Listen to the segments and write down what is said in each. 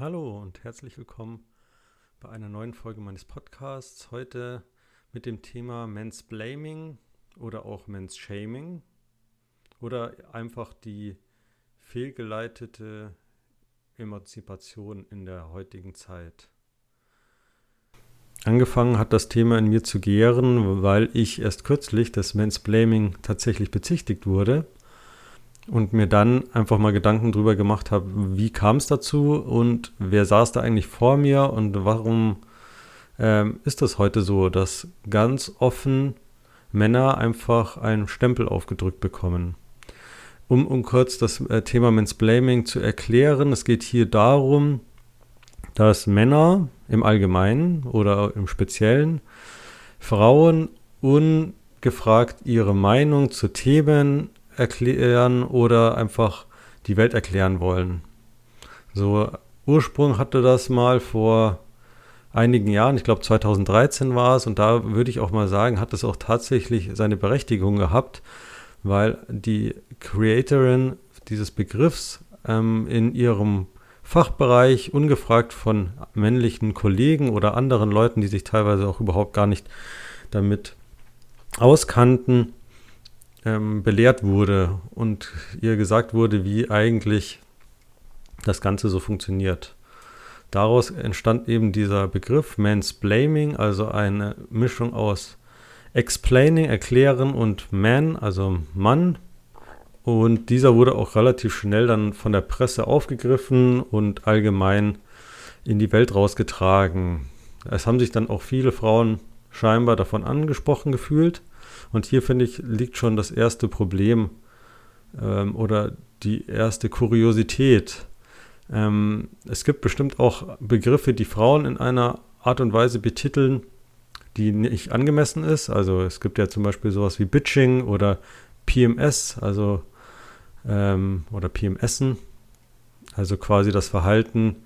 Hallo und herzlich willkommen bei einer neuen Folge meines Podcasts. Heute mit dem Thema Men's Blaming oder auch Men's Shaming oder einfach die fehlgeleitete Emanzipation in der heutigen Zeit. Angefangen hat das Thema in mir zu gären, weil ich erst kürzlich des Men's Blaming tatsächlich bezichtigt wurde und mir dann einfach mal Gedanken drüber gemacht habe, wie kam es dazu und wer saß da eigentlich vor mir und warum ähm, ist das heute so, dass ganz offen Männer einfach einen Stempel aufgedrückt bekommen. Um, um kurz das äh, Thema Mansplaining zu erklären, es geht hier darum, dass Männer im Allgemeinen oder im Speziellen Frauen ungefragt ihre Meinung zu Themen erklären oder einfach die Welt erklären wollen. So Ursprung hatte das mal vor einigen Jahren, ich glaube 2013 war es, und da würde ich auch mal sagen, hat es auch tatsächlich seine Berechtigung gehabt, weil die Creatorin dieses Begriffs ähm, in ihrem Fachbereich ungefragt von männlichen Kollegen oder anderen Leuten, die sich teilweise auch überhaupt gar nicht damit auskannten, ähm, belehrt wurde und ihr gesagt wurde, wie eigentlich das Ganze so funktioniert. Daraus entstand eben dieser Begriff Mansplaining, also eine Mischung aus Explaining, erklären und Man, also Mann. Und dieser wurde auch relativ schnell dann von der Presse aufgegriffen und allgemein in die Welt rausgetragen. Es haben sich dann auch viele Frauen scheinbar davon angesprochen gefühlt. Und hier, finde ich, liegt schon das erste Problem ähm, oder die erste Kuriosität. Ähm, es gibt bestimmt auch Begriffe, die Frauen in einer Art und Weise betiteln, die nicht angemessen ist. Also es gibt ja zum Beispiel sowas wie Bitching oder PMS, also ähm, oder PMSen, also quasi das Verhalten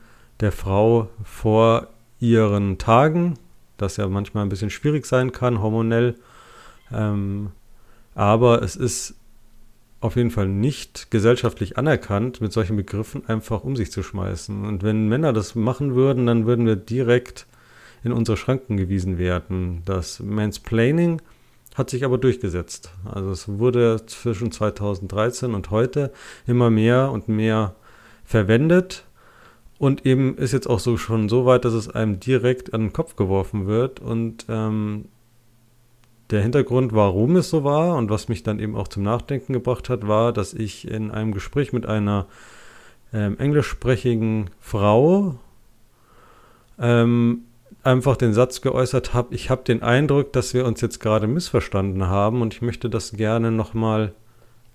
der Frau vor ihren Tagen, das ja manchmal ein bisschen schwierig sein kann, hormonell ähm, aber es ist auf jeden Fall nicht gesellschaftlich anerkannt, mit solchen Begriffen einfach um sich zu schmeißen. Und wenn Männer das machen würden, dann würden wir direkt in unsere Schranken gewiesen werden. Das Mansplaining hat sich aber durchgesetzt. Also es wurde zwischen 2013 und heute immer mehr und mehr verwendet. Und eben ist jetzt auch so schon so weit, dass es einem direkt an den Kopf geworfen wird. Und ähm, der Hintergrund, warum es so war und was mich dann eben auch zum Nachdenken gebracht hat, war, dass ich in einem Gespräch mit einer ähm, englischsprachigen Frau ähm, einfach den Satz geäußert habe, ich habe den Eindruck, dass wir uns jetzt gerade missverstanden haben und ich möchte das gerne nochmal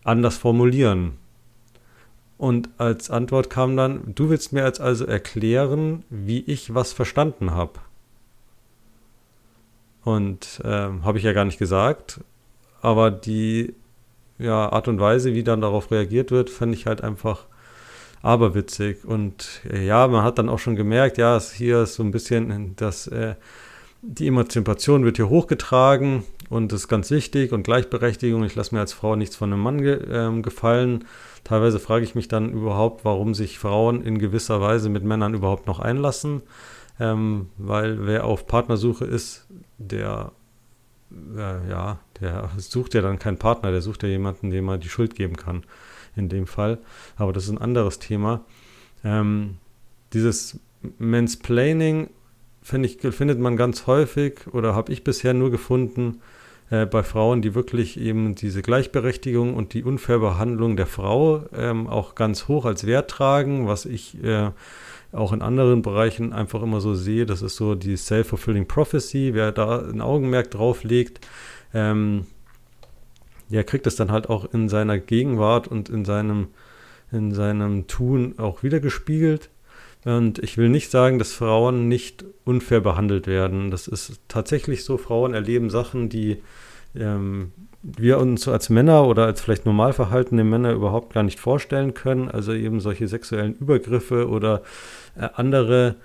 anders formulieren. Und als Antwort kam dann, du willst mir jetzt also erklären, wie ich was verstanden habe. Und ähm, habe ich ja gar nicht gesagt. Aber die ja, Art und Weise, wie dann darauf reagiert wird, fand ich halt einfach aberwitzig. Und äh, ja, man hat dann auch schon gemerkt, ja, es hier ist so ein bisschen, dass äh, die Emanzipation wird hier hochgetragen und das ist ganz wichtig und Gleichberechtigung. Ich lasse mir als Frau nichts von einem Mann ge ähm, gefallen. Teilweise frage ich mich dann überhaupt, warum sich Frauen in gewisser Weise mit Männern überhaupt noch einlassen. Ähm, weil wer auf Partnersuche ist, der, äh, ja, der sucht ja dann keinen Partner, der sucht ja jemanden, dem er die Schuld geben kann, in dem Fall. Aber das ist ein anderes Thema. Ähm, dieses Mansplaining ich, findet man ganz häufig oder habe ich bisher nur gefunden äh, bei Frauen, die wirklich eben diese Gleichberechtigung und die Unfairbehandlung der Frau ähm, auch ganz hoch als Wert tragen, was ich äh, auch in anderen Bereichen einfach immer so sehe. Das ist so die Self-Fulfilling Prophecy. Wer da ein Augenmerk drauf legt, ähm, der kriegt es dann halt auch in seiner Gegenwart und in seinem, in seinem Tun auch wieder gespiegelt. Und ich will nicht sagen, dass Frauen nicht unfair behandelt werden. Das ist tatsächlich so. Frauen erleben Sachen, die ähm, wir uns als Männer oder als vielleicht normal verhaltene Männer überhaupt gar nicht vorstellen können. Also eben solche sexuellen Übergriffe oder äh, andere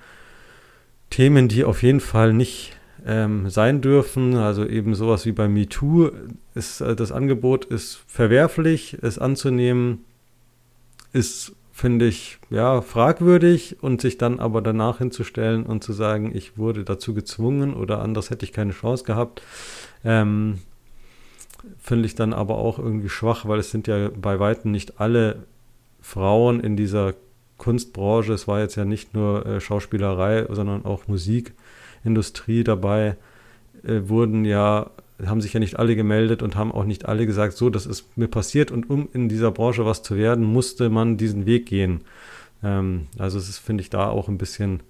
Themen, die auf jeden Fall nicht ähm, sein dürfen. Also eben sowas wie bei MeToo ist äh, das Angebot ist verwerflich, es anzunehmen, ist finde ich ja fragwürdig und sich dann aber danach hinzustellen und zu sagen, ich wurde dazu gezwungen oder anders hätte ich keine Chance gehabt, ähm, finde ich dann aber auch irgendwie schwach, weil es sind ja bei weitem nicht alle Frauen in dieser Kunstbranche, es war jetzt ja nicht nur äh, Schauspielerei, sondern auch Musikindustrie dabei, äh, wurden ja, haben sich ja nicht alle gemeldet und haben auch nicht alle gesagt, so, das ist mir passiert und um in dieser Branche was zu werden, musste man diesen Weg gehen. Ähm, also es ist, finde ich, da auch ein bisschen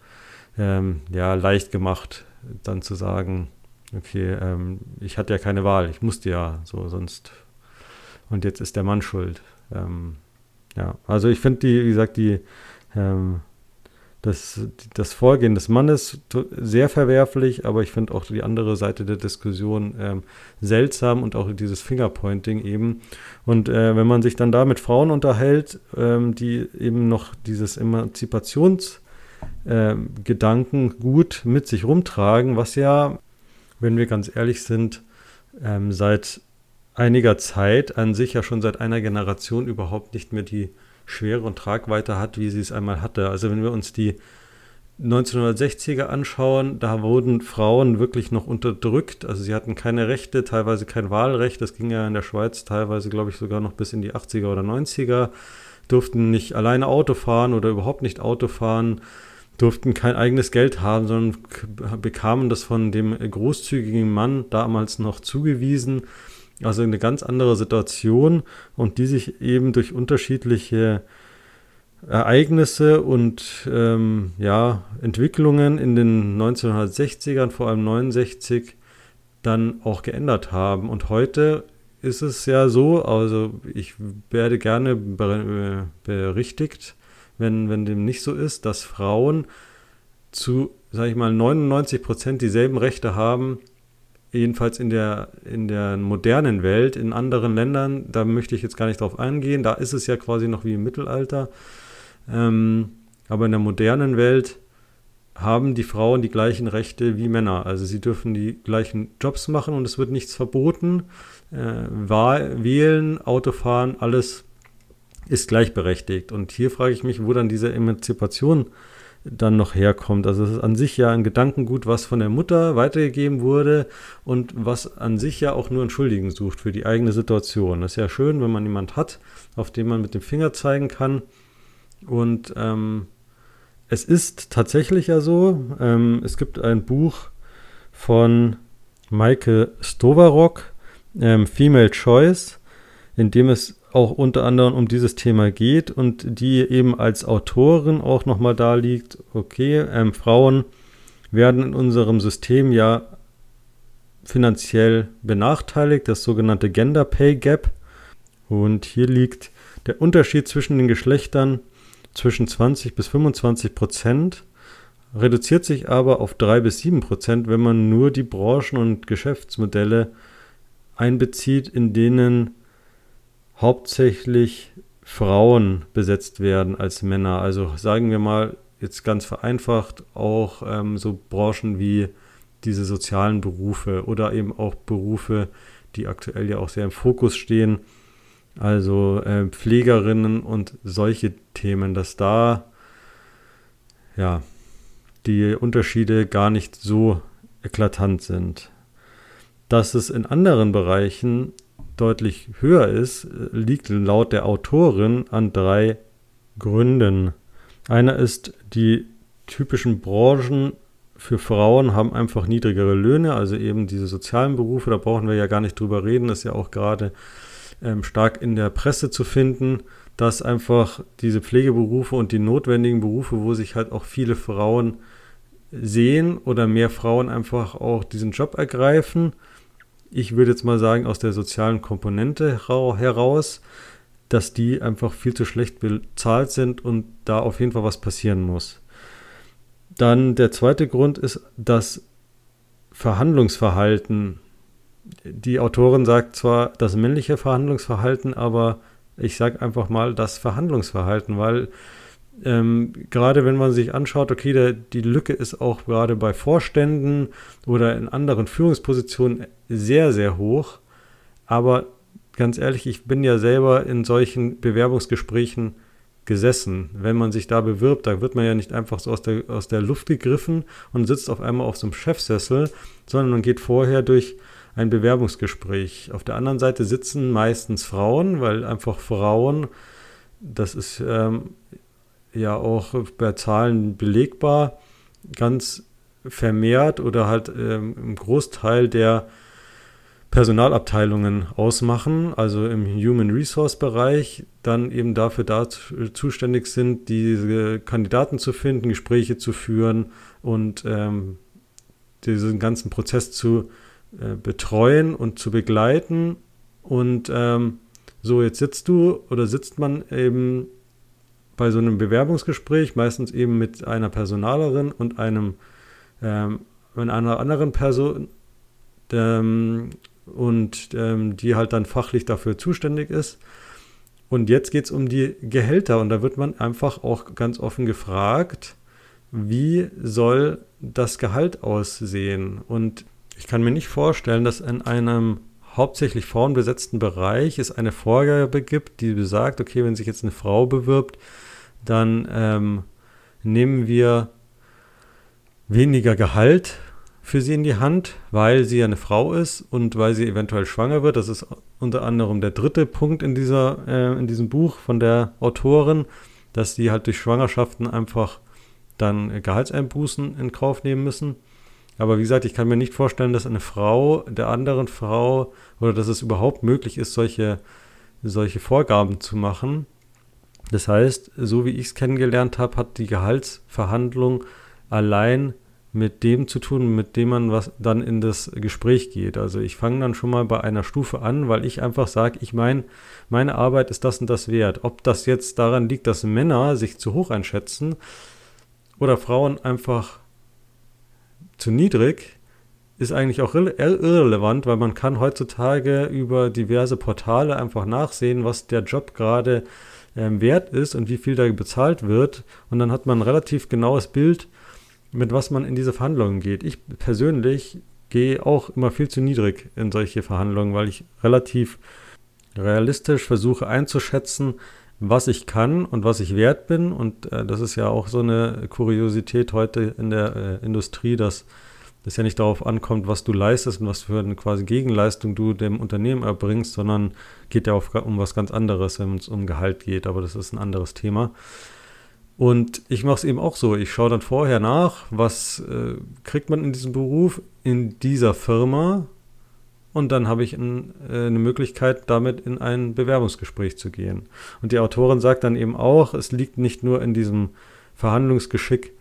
ähm, ja, leicht gemacht, dann zu sagen, okay, ähm, ich hatte ja keine Wahl, ich musste ja so, sonst und jetzt ist der Mann schuld. Ähm, ja, also ich finde die, wie gesagt, die, ähm, das, das Vorgehen des Mannes sehr verwerflich, aber ich finde auch die andere Seite der Diskussion ähm, seltsam und auch dieses Fingerpointing eben. Und äh, wenn man sich dann da mit Frauen unterhält, ähm, die eben noch dieses Emanzipationsgedanken äh, gut mit sich rumtragen, was ja, wenn wir ganz ehrlich sind, ähm, seit einiger Zeit, an sich ja schon seit einer Generation überhaupt nicht mehr die Schwere und Tragweite hat, wie sie es einmal hatte. Also wenn wir uns die 1960er anschauen, da wurden Frauen wirklich noch unterdrückt. Also sie hatten keine Rechte, teilweise kein Wahlrecht. Das ging ja in der Schweiz teilweise, glaube ich, sogar noch bis in die 80er oder 90er. Durften nicht alleine Auto fahren oder überhaupt nicht Auto fahren, durften kein eigenes Geld haben, sondern bekamen das von dem großzügigen Mann damals noch zugewiesen. Also eine ganz andere Situation und die sich eben durch unterschiedliche Ereignisse und ähm, ja, Entwicklungen in den 1960ern, vor allem 69, dann auch geändert haben. Und heute ist es ja so, also ich werde gerne berichtigt, wenn, wenn dem nicht so ist, dass Frauen zu, sage ich mal, 99 Prozent dieselben Rechte haben jedenfalls in der, in der modernen Welt, in anderen Ländern, da möchte ich jetzt gar nicht drauf eingehen, da ist es ja quasi noch wie im Mittelalter. Ähm, aber in der modernen Welt haben die Frauen die gleichen Rechte wie Männer. Also sie dürfen die gleichen Jobs machen und es wird nichts verboten. Äh, wählen, Autofahren, alles ist gleichberechtigt. Und hier frage ich mich, wo dann diese Emanzipation dann noch herkommt. Also es ist an sich ja ein Gedankengut, was von der Mutter weitergegeben wurde und was an sich ja auch nur Entschuldigen sucht für die eigene Situation. Das ist ja schön, wenn man jemand hat, auf den man mit dem Finger zeigen kann. Und ähm, es ist tatsächlich ja so, ähm, es gibt ein Buch von Maike Stovarok, ähm, Female Choice, in dem es auch unter anderem um dieses Thema geht und die eben als Autorin auch nochmal da liegt, okay, ähm, Frauen werden in unserem System ja finanziell benachteiligt, das sogenannte Gender Pay Gap. Und hier liegt der Unterschied zwischen den Geschlechtern zwischen 20 bis 25 Prozent, reduziert sich aber auf 3 bis 7 Prozent, wenn man nur die Branchen und Geschäftsmodelle einbezieht, in denen hauptsächlich Frauen besetzt werden als Männer. Also sagen wir mal jetzt ganz vereinfacht auch ähm, so Branchen wie diese sozialen Berufe oder eben auch Berufe, die aktuell ja auch sehr im Fokus stehen. Also äh, Pflegerinnen und solche Themen, dass da ja die Unterschiede gar nicht so eklatant sind. Dass es in anderen Bereichen deutlich höher ist, liegt laut der Autorin an drei Gründen. Einer ist, die typischen Branchen für Frauen haben einfach niedrigere Löhne, also eben diese sozialen Berufe, da brauchen wir ja gar nicht drüber reden, ist ja auch gerade ähm, stark in der Presse zu finden, dass einfach diese Pflegeberufe und die notwendigen Berufe, wo sich halt auch viele Frauen sehen oder mehr Frauen einfach auch diesen Job ergreifen, ich würde jetzt mal sagen, aus der sozialen Komponente heraus, dass die einfach viel zu schlecht bezahlt sind und da auf jeden Fall was passieren muss. Dann der zweite Grund ist das Verhandlungsverhalten. Die Autorin sagt zwar das männliche Verhandlungsverhalten, aber ich sage einfach mal das Verhandlungsverhalten, weil ähm, gerade wenn man sich anschaut, okay, der, die Lücke ist auch gerade bei Vorständen oder in anderen Führungspositionen sehr, sehr hoch. Aber ganz ehrlich, ich bin ja selber in solchen Bewerbungsgesprächen gesessen. Wenn man sich da bewirbt, da wird man ja nicht einfach so aus der, aus der Luft gegriffen und sitzt auf einmal auf so einem Chefsessel, sondern man geht vorher durch ein Bewerbungsgespräch. Auf der anderen Seite sitzen meistens Frauen, weil einfach Frauen, das ist ähm, ja auch bei Zahlen belegbar, ganz vermehrt oder halt ähm, im Großteil der Personalabteilungen ausmachen, also im Human Resource Bereich, dann eben dafür da zuständig sind, diese Kandidaten zu finden, Gespräche zu führen und ähm, diesen ganzen Prozess zu äh, betreuen und zu begleiten. Und ähm, so, jetzt sitzt du oder sitzt man eben bei so einem Bewerbungsgespräch, meistens eben mit einer Personalerin und einem ähm, einer anderen Person ähm, und ähm, die halt dann fachlich dafür zuständig ist. Und jetzt geht es um die Gehälter und da wird man einfach auch ganz offen gefragt, wie soll das Gehalt aussehen? Und ich kann mir nicht vorstellen, dass in einem hauptsächlich frauenbesetzten Bereich es eine Vorgabe gibt, die besagt, okay, wenn sich jetzt eine Frau bewirbt, dann ähm, nehmen wir weniger Gehalt für sie in die Hand, weil sie ja eine Frau ist und weil sie eventuell schwanger wird. Das ist unter anderem der dritte Punkt in, dieser, äh, in diesem Buch von der Autorin, dass sie halt durch Schwangerschaften einfach dann Gehaltseinbußen in Kauf nehmen müssen. Aber wie gesagt, ich kann mir nicht vorstellen, dass eine Frau der anderen Frau oder dass es überhaupt möglich ist, solche, solche Vorgaben zu machen. Das heißt, so wie ich es kennengelernt habe, hat die Gehaltsverhandlung allein mit dem zu tun, mit dem man was dann in das Gespräch geht. Also ich fange dann schon mal bei einer Stufe an, weil ich einfach sage, ich meine, meine Arbeit ist das und das wert. Ob das jetzt daran liegt, dass Männer sich zu hoch einschätzen oder Frauen einfach zu niedrig, ist eigentlich auch irrelevant, weil man kann heutzutage über diverse Portale einfach nachsehen, was der Job gerade ähm, wert ist und wie viel da bezahlt wird. Und dann hat man ein relativ genaues Bild, mit was man in diese Verhandlungen geht. Ich persönlich gehe auch immer viel zu niedrig in solche Verhandlungen, weil ich relativ realistisch versuche einzuschätzen, was ich kann und was ich wert bin. Und äh, das ist ja auch so eine Kuriosität heute in der äh, Industrie, dass es ja nicht darauf ankommt, was du leistest und was für eine quasi Gegenleistung du dem Unternehmen erbringst, sondern geht ja auch um was ganz anderes, wenn es um Gehalt geht. Aber das ist ein anderes Thema. Und ich mache es eben auch so. Ich schaue dann vorher nach, was äh, kriegt man in diesem Beruf in dieser Firma. Und dann habe ich ein, äh, eine Möglichkeit, damit in ein Bewerbungsgespräch zu gehen. Und die Autorin sagt dann eben auch, es liegt nicht nur in diesem Verhandlungsgeschick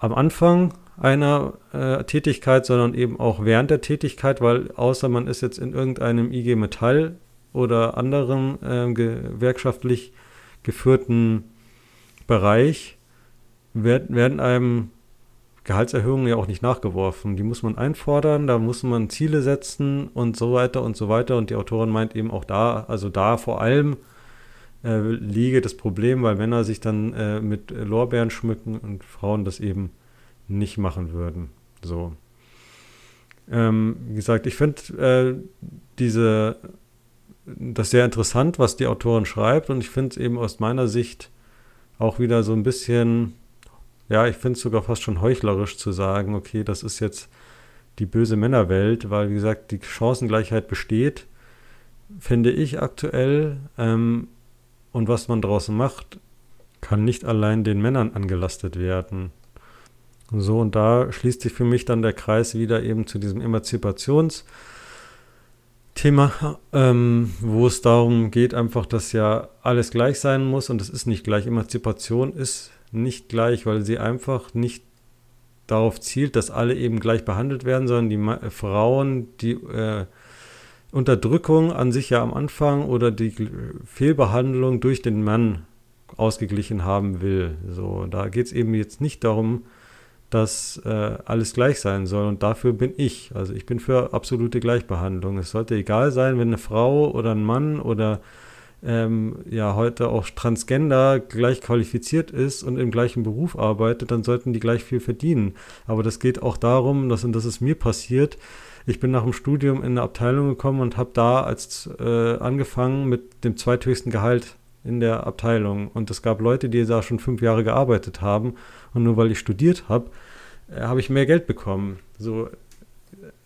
am Anfang einer äh, Tätigkeit, sondern eben auch während der Tätigkeit, weil außer man ist jetzt in irgendeinem IG Metall oder anderen äh, gewerkschaftlich geführten Bereich werden, werden einem Gehaltserhöhungen ja auch nicht nachgeworfen. Die muss man einfordern, da muss man Ziele setzen und so weiter und so weiter. Und die Autorin meint eben auch da, also da vor allem äh, liege das Problem, weil Männer sich dann äh, mit Lorbeeren schmücken und Frauen das eben nicht machen würden. So. Ähm, wie gesagt, ich finde äh, diese das sehr interessant, was die Autorin schreibt, und ich finde es eben aus meiner Sicht auch wieder so ein bisschen, ja, ich finde es sogar fast schon heuchlerisch zu sagen, okay, das ist jetzt die böse Männerwelt, weil, wie gesagt, die Chancengleichheit besteht, finde ich aktuell. Ähm, und was man draußen macht, kann nicht allein den Männern angelastet werden. So, und da schließt sich für mich dann der Kreis wieder eben zu diesem Emanzipations- Thema, ähm, wo es darum geht, einfach, dass ja alles gleich sein muss und es ist nicht gleich. Emanzipation ist nicht gleich, weil sie einfach nicht darauf zielt, dass alle eben gleich behandelt werden, sondern die Ma Frauen, die äh, Unterdrückung an sich ja am Anfang oder die Fehlbehandlung durch den Mann ausgeglichen haben will. So, da geht es eben jetzt nicht darum, dass äh, alles gleich sein soll. Und dafür bin ich. Also ich bin für absolute Gleichbehandlung. Es sollte egal sein, wenn eine Frau oder ein Mann oder ähm, ja heute auch Transgender gleich qualifiziert ist und im gleichen Beruf arbeitet, dann sollten die gleich viel verdienen. Aber das geht auch darum, dass, und das ist mir passiert, ich bin nach dem Studium in eine Abteilung gekommen und habe da als äh, angefangen mit dem zweithöchsten Gehalt in der Abteilung. Und es gab Leute, die da schon fünf Jahre gearbeitet haben. Und nur weil ich studiert habe, äh, habe ich mehr Geld bekommen. So,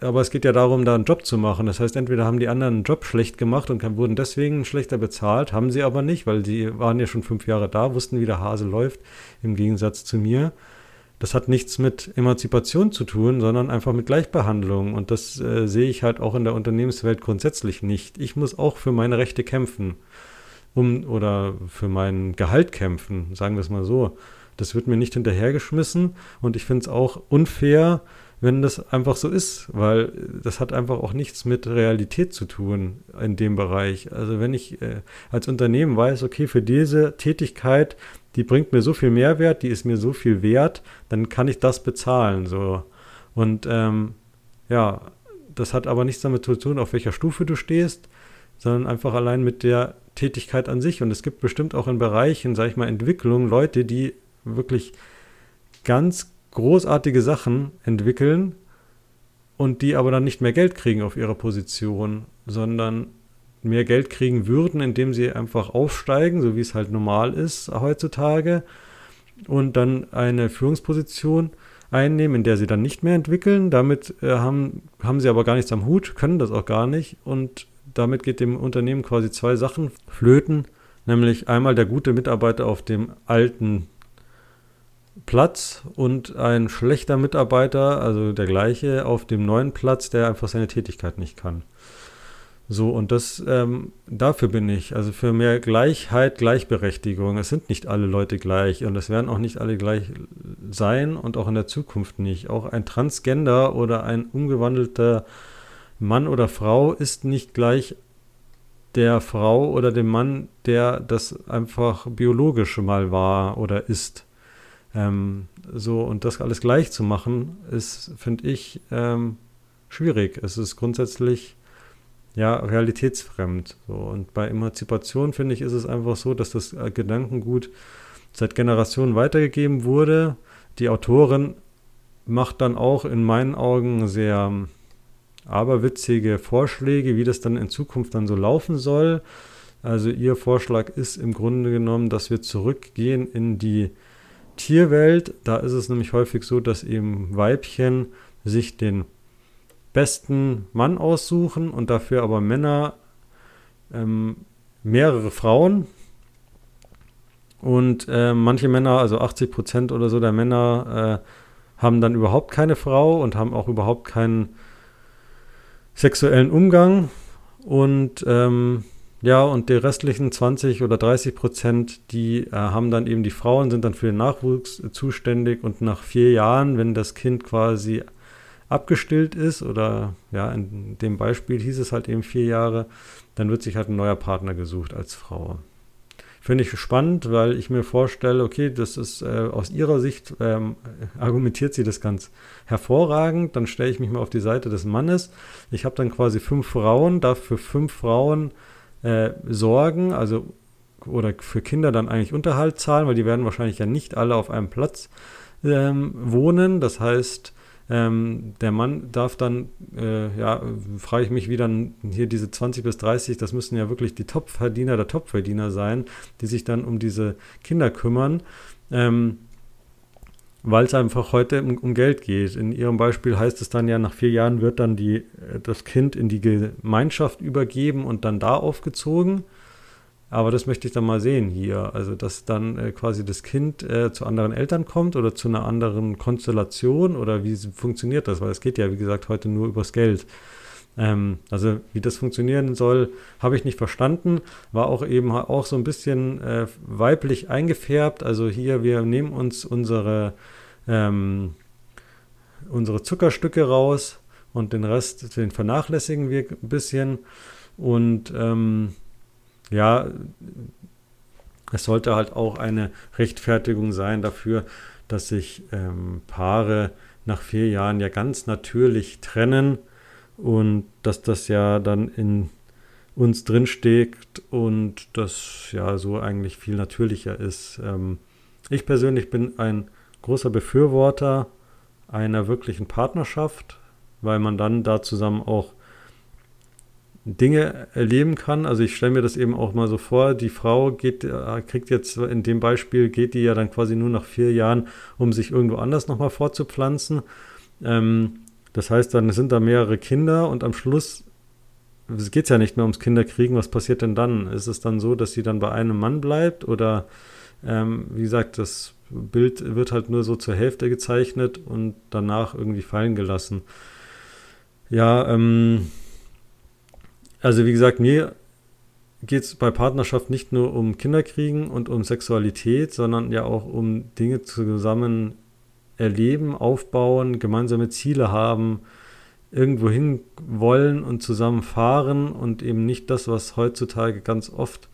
aber es geht ja darum, da einen Job zu machen. Das heißt, entweder haben die anderen einen Job schlecht gemacht und wurden deswegen schlechter bezahlt, haben sie aber nicht, weil die waren ja schon fünf Jahre da, wussten, wie der Hase läuft, im Gegensatz zu mir. Das hat nichts mit Emanzipation zu tun, sondern einfach mit Gleichbehandlung. Und das äh, sehe ich halt auch in der Unternehmenswelt grundsätzlich nicht. Ich muss auch für meine Rechte kämpfen. Um, oder für mein Gehalt kämpfen, sagen wir es mal so. Das wird mir nicht hinterhergeschmissen und ich finde es auch unfair, wenn das einfach so ist, weil das hat einfach auch nichts mit Realität zu tun in dem Bereich. Also wenn ich äh, als Unternehmen weiß, okay, für diese Tätigkeit, die bringt mir so viel Mehrwert, die ist mir so viel wert, dann kann ich das bezahlen. So. Und ähm, ja, das hat aber nichts damit zu tun, auf welcher Stufe du stehst, sondern einfach allein mit der Tätigkeit an sich. Und es gibt bestimmt auch in Bereichen, sage ich mal, Entwicklung, Leute, die wirklich ganz großartige Sachen entwickeln und die aber dann nicht mehr Geld kriegen auf ihrer Position, sondern mehr Geld kriegen würden, indem sie einfach aufsteigen, so wie es halt normal ist heutzutage, und dann eine Führungsposition einnehmen, in der sie dann nicht mehr entwickeln. Damit äh, haben, haben sie aber gar nichts am Hut, können das auch gar nicht und damit geht dem Unternehmen quasi zwei Sachen flöten, nämlich einmal der gute Mitarbeiter auf dem alten Platz und ein schlechter Mitarbeiter, also der gleiche, auf dem neuen Platz, der einfach seine Tätigkeit nicht kann. So, und das, ähm, dafür bin ich, also für mehr Gleichheit, Gleichberechtigung. Es sind nicht alle Leute gleich und es werden auch nicht alle gleich sein und auch in der Zukunft nicht. Auch ein Transgender oder ein umgewandelter Mann oder Frau ist nicht gleich der Frau oder dem Mann, der das einfach biologisch mal war oder ist. Ähm, so, und das alles gleich zu machen, ist, finde ich, ähm, schwierig. Es ist grundsätzlich ja realitätsfremd. So. Und bei Emanzipation, finde ich, ist es einfach so, dass das äh, Gedankengut seit Generationen weitergegeben wurde. Die Autorin macht dann auch in meinen Augen sehr aberwitzige Vorschläge, wie das dann in Zukunft dann so laufen soll. Also ihr Vorschlag ist im Grunde genommen, dass wir zurückgehen in die Tierwelt, da ist es nämlich häufig so, dass eben Weibchen sich den besten Mann aussuchen und dafür aber Männer ähm, mehrere Frauen. Und äh, manche Männer, also 80 Prozent oder so der Männer, äh, haben dann überhaupt keine Frau und haben auch überhaupt keinen sexuellen Umgang. Und ähm, ja, und die restlichen 20 oder 30 Prozent, die äh, haben dann eben die Frauen, sind dann für den Nachwuchs zuständig und nach vier Jahren, wenn das Kind quasi abgestillt ist oder ja, in dem Beispiel hieß es halt eben vier Jahre, dann wird sich halt ein neuer Partner gesucht als Frau. Finde ich spannend, weil ich mir vorstelle, okay, das ist äh, aus ihrer Sicht, ähm, argumentiert sie das ganz hervorragend. Dann stelle ich mich mal auf die Seite des Mannes. Ich habe dann quasi fünf Frauen, darf für fünf Frauen äh, sorgen, also oder für Kinder dann eigentlich Unterhalt zahlen, weil die werden wahrscheinlich ja nicht alle auf einem Platz ähm, wohnen. Das heißt, ähm, der Mann darf dann, äh, ja, frage ich mich, wie dann hier diese 20 bis 30, das müssen ja wirklich die Topverdiener der Topverdiener sein, die sich dann um diese Kinder kümmern. Ähm, weil es einfach heute um, um, Geld geht. In Ihrem Beispiel heißt es dann ja, nach vier Jahren wird dann die, äh, das Kind in die Gemeinschaft übergeben und dann da aufgezogen. Aber das möchte ich dann mal sehen hier. Also, dass dann äh, quasi das Kind äh, zu anderen Eltern kommt oder zu einer anderen Konstellation oder wie funktioniert das? Weil es geht ja, wie gesagt, heute nur übers Geld. Ähm, also, wie das funktionieren soll, habe ich nicht verstanden. War auch eben auch so ein bisschen äh, weiblich eingefärbt. Also, hier, wir nehmen uns unsere ähm, unsere Zuckerstücke raus und den Rest, den vernachlässigen wir ein bisschen. Und ähm, ja, es sollte halt auch eine Rechtfertigung sein dafür, dass sich ähm, Paare nach vier Jahren ja ganz natürlich trennen und dass das ja dann in uns drinsteckt und das ja so eigentlich viel natürlicher ist. Ähm, ich persönlich bin ein großer Befürworter einer wirklichen Partnerschaft, weil man dann da zusammen auch Dinge erleben kann. Also ich stelle mir das eben auch mal so vor, die Frau geht, äh, kriegt jetzt in dem Beispiel, geht die ja dann quasi nur nach vier Jahren, um sich irgendwo anders nochmal fortzupflanzen. Ähm, das heißt, dann sind da mehrere Kinder und am Schluss geht es ja nicht mehr ums Kinderkriegen. Was passiert denn dann? Ist es dann so, dass sie dann bei einem Mann bleibt oder ähm, wie gesagt, das Bild wird halt nur so zur Hälfte gezeichnet und danach irgendwie fallen gelassen. Ja, ähm, also wie gesagt, mir geht es bei Partnerschaft nicht nur um Kinderkriegen und um Sexualität, sondern ja auch um Dinge zusammen erleben, aufbauen, gemeinsame Ziele haben, irgendwo hin wollen und zusammen fahren und eben nicht das, was heutzutage ganz oft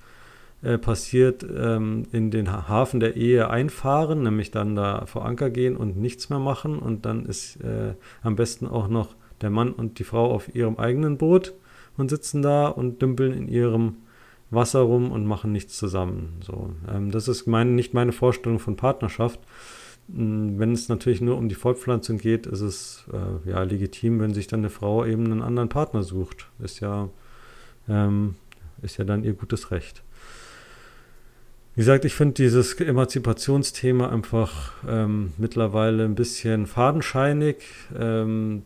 äh, passiert, ähm, in den Hafen der Ehe einfahren, nämlich dann da vor Anker gehen und nichts mehr machen und dann ist äh, am besten auch noch der Mann und die Frau auf ihrem eigenen Boot und sitzen da und dümpeln in ihrem Wasser rum und machen nichts zusammen. So, ähm, das ist mein, nicht meine Vorstellung von Partnerschaft. Hm, wenn es natürlich nur um die Fortpflanzung geht, ist es äh, ja legitim, wenn sich dann eine Frau eben einen anderen Partner sucht. Ist ja, ähm, ist ja dann ihr gutes Recht. Wie gesagt, ich finde dieses Emanzipationsthema einfach ähm, mittlerweile ein bisschen fadenscheinig. Ähm,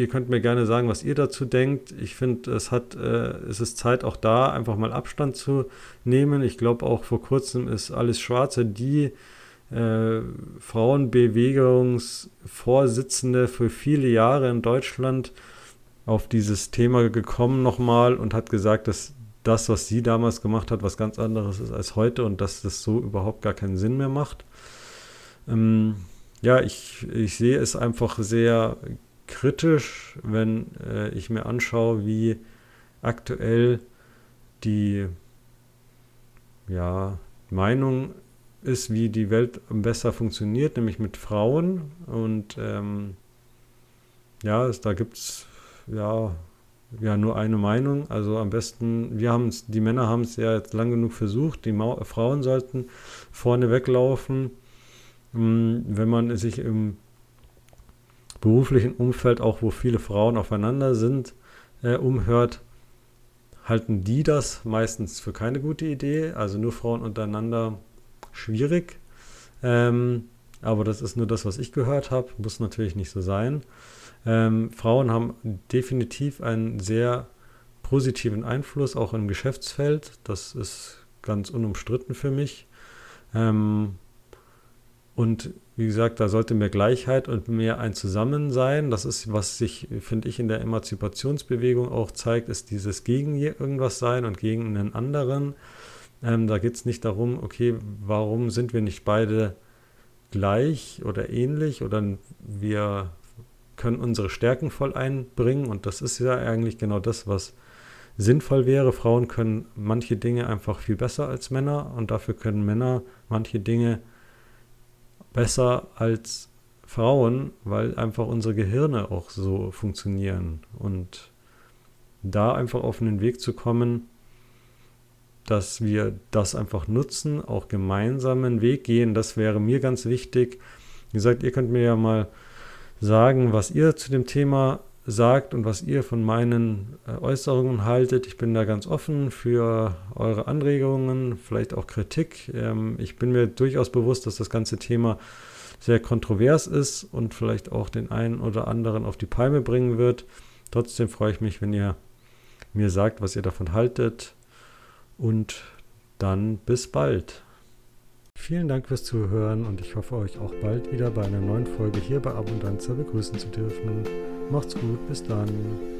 Ihr könnt mir gerne sagen, was ihr dazu denkt. Ich finde, es hat, äh, es ist Zeit, auch da einfach mal Abstand zu nehmen. Ich glaube, auch vor kurzem ist alles Schwarze, die äh, Frauenbewegungsvorsitzende für viele Jahre in Deutschland auf dieses Thema gekommen nochmal und hat gesagt, dass das, was sie damals gemacht hat, was ganz anderes ist als heute und dass das so überhaupt gar keinen Sinn mehr macht. Ähm, ja, ich, ich sehe es einfach sehr kritisch, wenn äh, ich mir anschaue, wie aktuell die ja, Meinung ist, wie die Welt besser funktioniert, nämlich mit Frauen. Und ähm, ja, es, da gibt es ja, ja nur eine Meinung. Also am besten, wir haben es, die Männer haben es ja jetzt lang genug versucht, die Ma Frauen sollten vorne weglaufen. Ähm, wenn man sich im beruflichen Umfeld, auch wo viele Frauen aufeinander sind, äh, umhört, halten die das meistens für keine gute Idee. Also nur Frauen untereinander schwierig. Ähm, aber das ist nur das, was ich gehört habe. Muss natürlich nicht so sein. Ähm, Frauen haben definitiv einen sehr positiven Einfluss, auch im Geschäftsfeld. Das ist ganz unumstritten für mich. Ähm, und wie gesagt, da sollte mehr Gleichheit und mehr ein Zusammen sein. Das ist, was sich, finde ich, in der Emanzipationsbewegung auch zeigt, ist dieses gegen irgendwas sein und gegen einen anderen. Ähm, da geht es nicht darum, okay, warum sind wir nicht beide gleich oder ähnlich oder wir können unsere Stärken voll einbringen und das ist ja eigentlich genau das, was sinnvoll wäre. Frauen können manche Dinge einfach viel besser als Männer und dafür können Männer manche Dinge besser als Frauen, weil einfach unsere Gehirne auch so funktionieren. Und da einfach auf einen Weg zu kommen, dass wir das einfach nutzen, auch gemeinsam einen Weg gehen, das wäre mir ganz wichtig. Wie gesagt, ihr könnt mir ja mal sagen, was ihr zu dem Thema sagt und was ihr von meinen äh, Äußerungen haltet. Ich bin da ganz offen für eure Anregungen, vielleicht auch Kritik. Ähm, ich bin mir durchaus bewusst, dass das ganze Thema sehr kontrovers ist und vielleicht auch den einen oder anderen auf die Palme bringen wird. Trotzdem freue ich mich, wenn ihr mir sagt, was ihr davon haltet. Und dann bis bald. Vielen Dank fürs Zuhören und ich hoffe euch auch bald wieder bei einer neuen Folge hier bei Abundanza begrüßen zu dürfen. Macht's gut, bis dann.